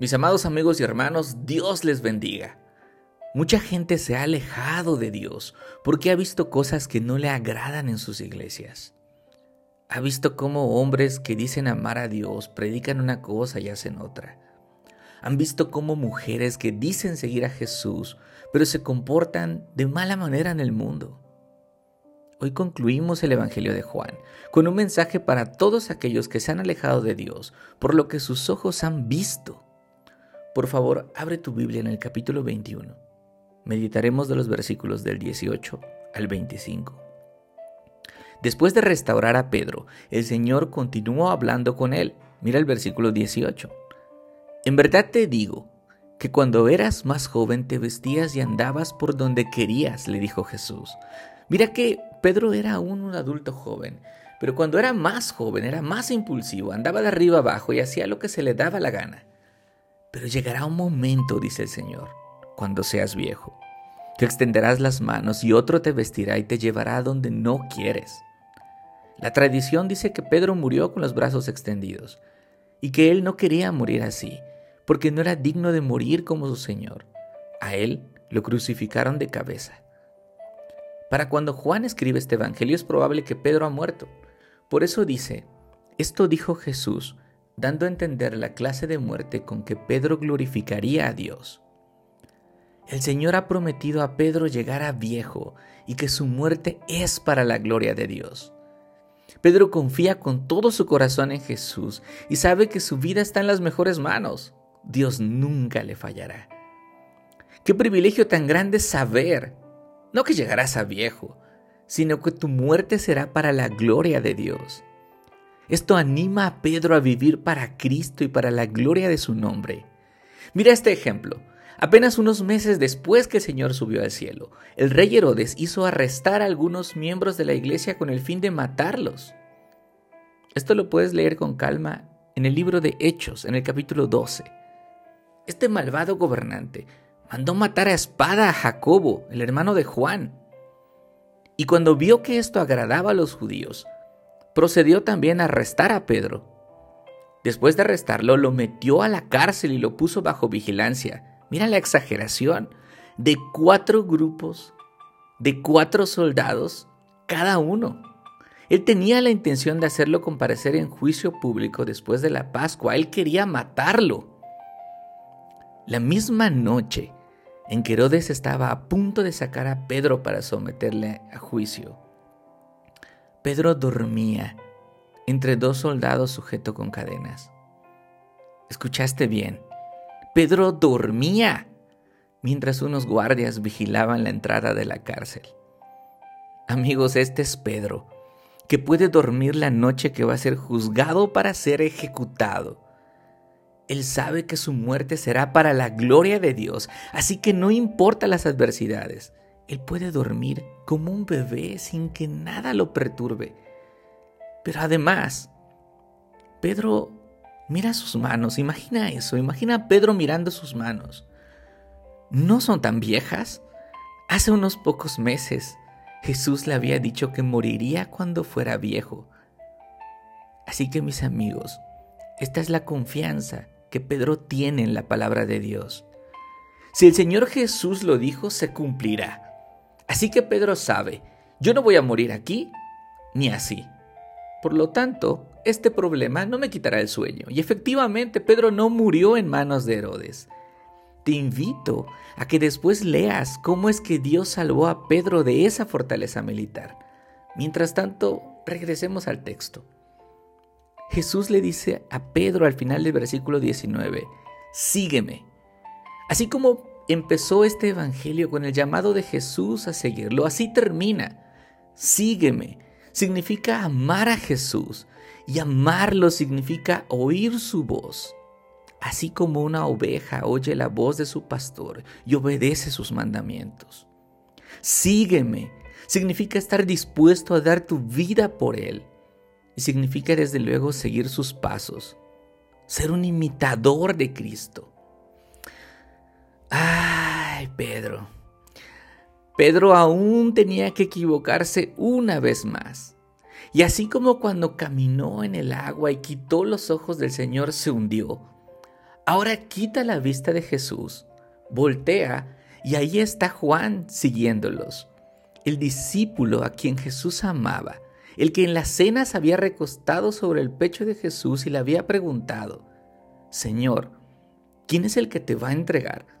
Mis amados amigos y hermanos, Dios les bendiga. Mucha gente se ha alejado de Dios porque ha visto cosas que no le agradan en sus iglesias. Ha visto cómo hombres que dicen amar a Dios predican una cosa y hacen otra. Han visto cómo mujeres que dicen seguir a Jesús, pero se comportan de mala manera en el mundo. Hoy concluimos el Evangelio de Juan con un mensaje para todos aquellos que se han alejado de Dios por lo que sus ojos han visto por favor, abre tu Biblia en el capítulo 21. Meditaremos de los versículos del 18 al 25. Después de restaurar a Pedro, el Señor continuó hablando con él. Mira el versículo 18. En verdad te digo que cuando eras más joven te vestías y andabas por donde querías, le dijo Jesús. Mira que Pedro era aún un adulto joven, pero cuando era más joven era más impulsivo, andaba de arriba abajo y hacía lo que se le daba la gana. Pero llegará un momento, dice el Señor, cuando seas viejo, que extenderás las manos y otro te vestirá y te llevará donde no quieres. La tradición dice que Pedro murió con los brazos extendidos y que él no quería morir así, porque no era digno de morir como su Señor. A él lo crucificaron de cabeza. Para cuando Juan escribe este Evangelio es probable que Pedro ha muerto. Por eso dice, esto dijo Jesús dando a entender la clase de muerte con que Pedro glorificaría a Dios. El Señor ha prometido a Pedro llegar a viejo y que su muerte es para la gloria de Dios. Pedro confía con todo su corazón en Jesús y sabe que su vida está en las mejores manos. Dios nunca le fallará. Qué privilegio tan grande saber, no que llegarás a viejo, sino que tu muerte será para la gloria de Dios. Esto anima a Pedro a vivir para Cristo y para la gloria de su nombre. Mira este ejemplo. Apenas unos meses después que el Señor subió al cielo, el rey Herodes hizo arrestar a algunos miembros de la iglesia con el fin de matarlos. Esto lo puedes leer con calma en el libro de Hechos, en el capítulo 12. Este malvado gobernante mandó matar a espada a Jacobo, el hermano de Juan. Y cuando vio que esto agradaba a los judíos, procedió también a arrestar a Pedro. Después de arrestarlo, lo metió a la cárcel y lo puso bajo vigilancia. Mira la exageración. De cuatro grupos, de cuatro soldados, cada uno. Él tenía la intención de hacerlo comparecer en juicio público después de la Pascua. Él quería matarlo. La misma noche en que Herodes estaba a punto de sacar a Pedro para someterle a juicio, Pedro dormía entre dos soldados sujetos con cadenas. Escuchaste bien. Pedro dormía mientras unos guardias vigilaban la entrada de la cárcel. Amigos, este es Pedro, que puede dormir la noche que va a ser juzgado para ser ejecutado. Él sabe que su muerte será para la gloria de Dios, así que no importa las adversidades, él puede dormir como un bebé sin que nada lo perturbe. Pero además, Pedro mira sus manos, imagina eso, imagina a Pedro mirando sus manos. ¿No son tan viejas? Hace unos pocos meses Jesús le había dicho que moriría cuando fuera viejo. Así que mis amigos, esta es la confianza que Pedro tiene en la palabra de Dios. Si el Señor Jesús lo dijo, se cumplirá. Así que Pedro sabe, yo no voy a morir aquí ni así. Por lo tanto, este problema no me quitará el sueño. Y efectivamente, Pedro no murió en manos de Herodes. Te invito a que después leas cómo es que Dios salvó a Pedro de esa fortaleza militar. Mientras tanto, regresemos al texto. Jesús le dice a Pedro al final del versículo 19, sígueme. Así como empezó este Evangelio con el llamado de Jesús a seguirlo. Así termina. Sígueme. Significa amar a Jesús. Y amarlo significa oír su voz. Así como una oveja oye la voz de su pastor y obedece sus mandamientos. Sígueme. Significa estar dispuesto a dar tu vida por Él. Y significa desde luego seguir sus pasos. Ser un imitador de Cristo. Ay, Pedro. Pedro aún tenía que equivocarse una vez más. Y así como cuando caminó en el agua y quitó los ojos del Señor se hundió, Ahora quita la vista de Jesús, voltea y ahí está Juan siguiéndolos, el discípulo a quien Jesús amaba, el que en las cenas había recostado sobre el pecho de Jesús y le había preguntado, Señor, ¿quién es el que te va a entregar?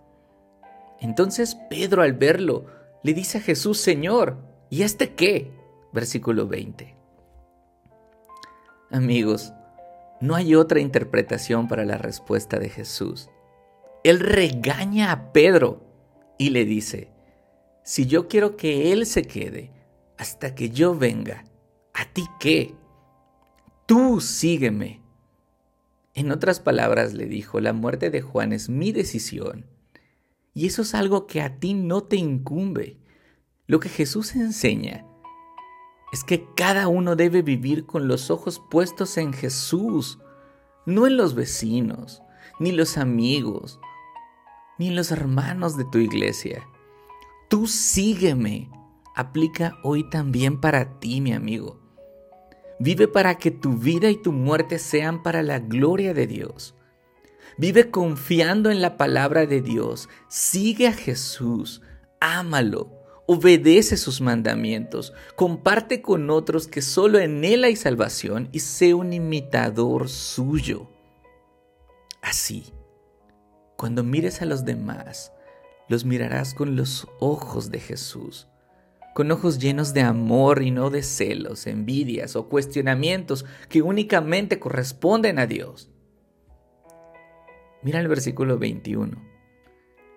Entonces Pedro al verlo le dice a Jesús, Señor, ¿y este qué? Versículo 20. Amigos, no hay otra interpretación para la respuesta de Jesús. Él regaña a Pedro y le dice, si yo quiero que Él se quede hasta que yo venga, ¿a ti qué? Tú sígueme. En otras palabras le dijo, la muerte de Juan es mi decisión. Y eso es algo que a ti no te incumbe. Lo que Jesús enseña es que cada uno debe vivir con los ojos puestos en Jesús, no en los vecinos, ni los amigos, ni en los hermanos de tu iglesia. Tú sígueme. Aplica hoy también para ti, mi amigo. Vive para que tu vida y tu muerte sean para la gloria de Dios. Vive confiando en la palabra de Dios. Sigue a Jesús. Ámalo obedece sus mandamientos, comparte con otros que solo en Él hay salvación y sé un imitador suyo. Así, cuando mires a los demás, los mirarás con los ojos de Jesús, con ojos llenos de amor y no de celos, envidias o cuestionamientos que únicamente corresponden a Dios. Mira el versículo 21.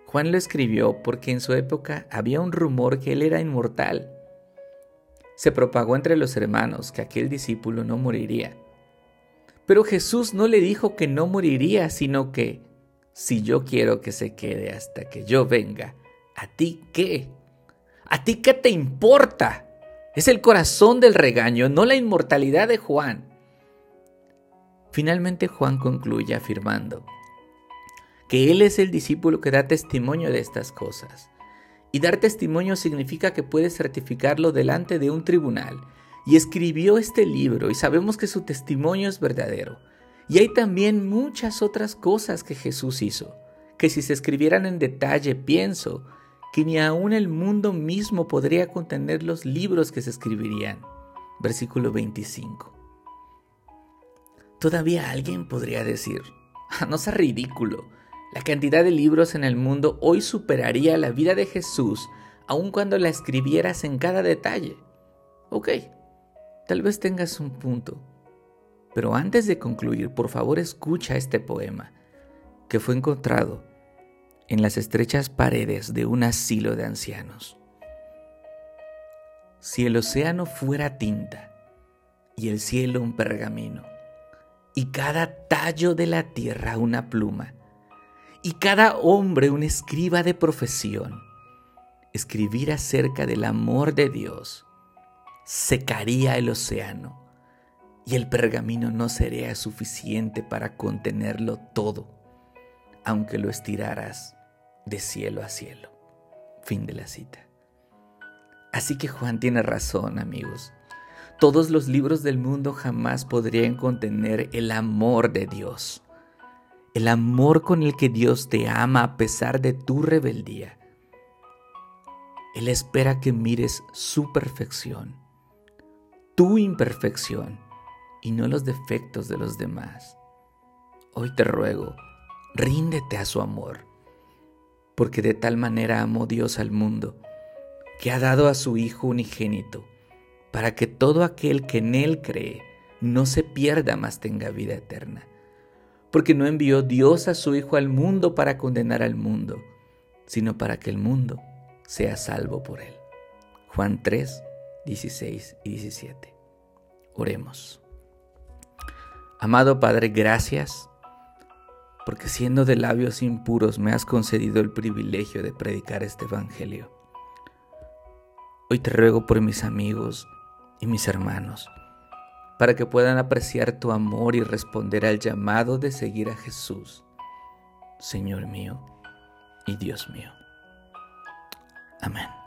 Juan lo escribió porque en su época había un rumor que él era inmortal. Se propagó entre los hermanos que aquel discípulo no moriría. Pero Jesús no le dijo que no moriría, sino que, si yo quiero que se quede hasta que yo venga, ¿a ti qué? ¿A ti qué te importa? Es el corazón del regaño, no la inmortalidad de Juan. Finalmente Juan concluye afirmando, que Él es el discípulo que da testimonio de estas cosas. Y dar testimonio significa que puede certificarlo delante de un tribunal. Y escribió este libro y sabemos que su testimonio es verdadero. Y hay también muchas otras cosas que Jesús hizo, que si se escribieran en detalle, pienso que ni aun el mundo mismo podría contener los libros que se escribirían. Versículo 25. Todavía alguien podría decir, ah, no sea ridículo, la cantidad de libros en el mundo hoy superaría la vida de Jesús aun cuando la escribieras en cada detalle. Ok, tal vez tengas un punto. Pero antes de concluir, por favor escucha este poema que fue encontrado en las estrechas paredes de un asilo de ancianos. Si el océano fuera tinta y el cielo un pergamino, y cada tallo de la tierra una pluma, y cada hombre un escriba de profesión. Escribir acerca del amor de Dios secaría el océano y el pergamino no sería suficiente para contenerlo todo, aunque lo estiraras de cielo a cielo. Fin de la cita. Así que Juan tiene razón, amigos. Todos los libros del mundo jamás podrían contener el amor de Dios el amor con el que Dios te ama a pesar de tu rebeldía. Él espera que mires su perfección, tu imperfección y no los defectos de los demás. Hoy te ruego, ríndete a su amor, porque de tal manera amó Dios al mundo, que ha dado a su Hijo unigénito, para que todo aquel que en Él cree no se pierda, mas tenga vida eterna porque no envió Dios a su Hijo al mundo para condenar al mundo, sino para que el mundo sea salvo por él. Juan 3, 16 y 17. Oremos. Amado Padre, gracias porque siendo de labios impuros me has concedido el privilegio de predicar este Evangelio. Hoy te ruego por mis amigos y mis hermanos para que puedan apreciar tu amor y responder al llamado de seguir a Jesús, Señor mío y Dios mío. Amén.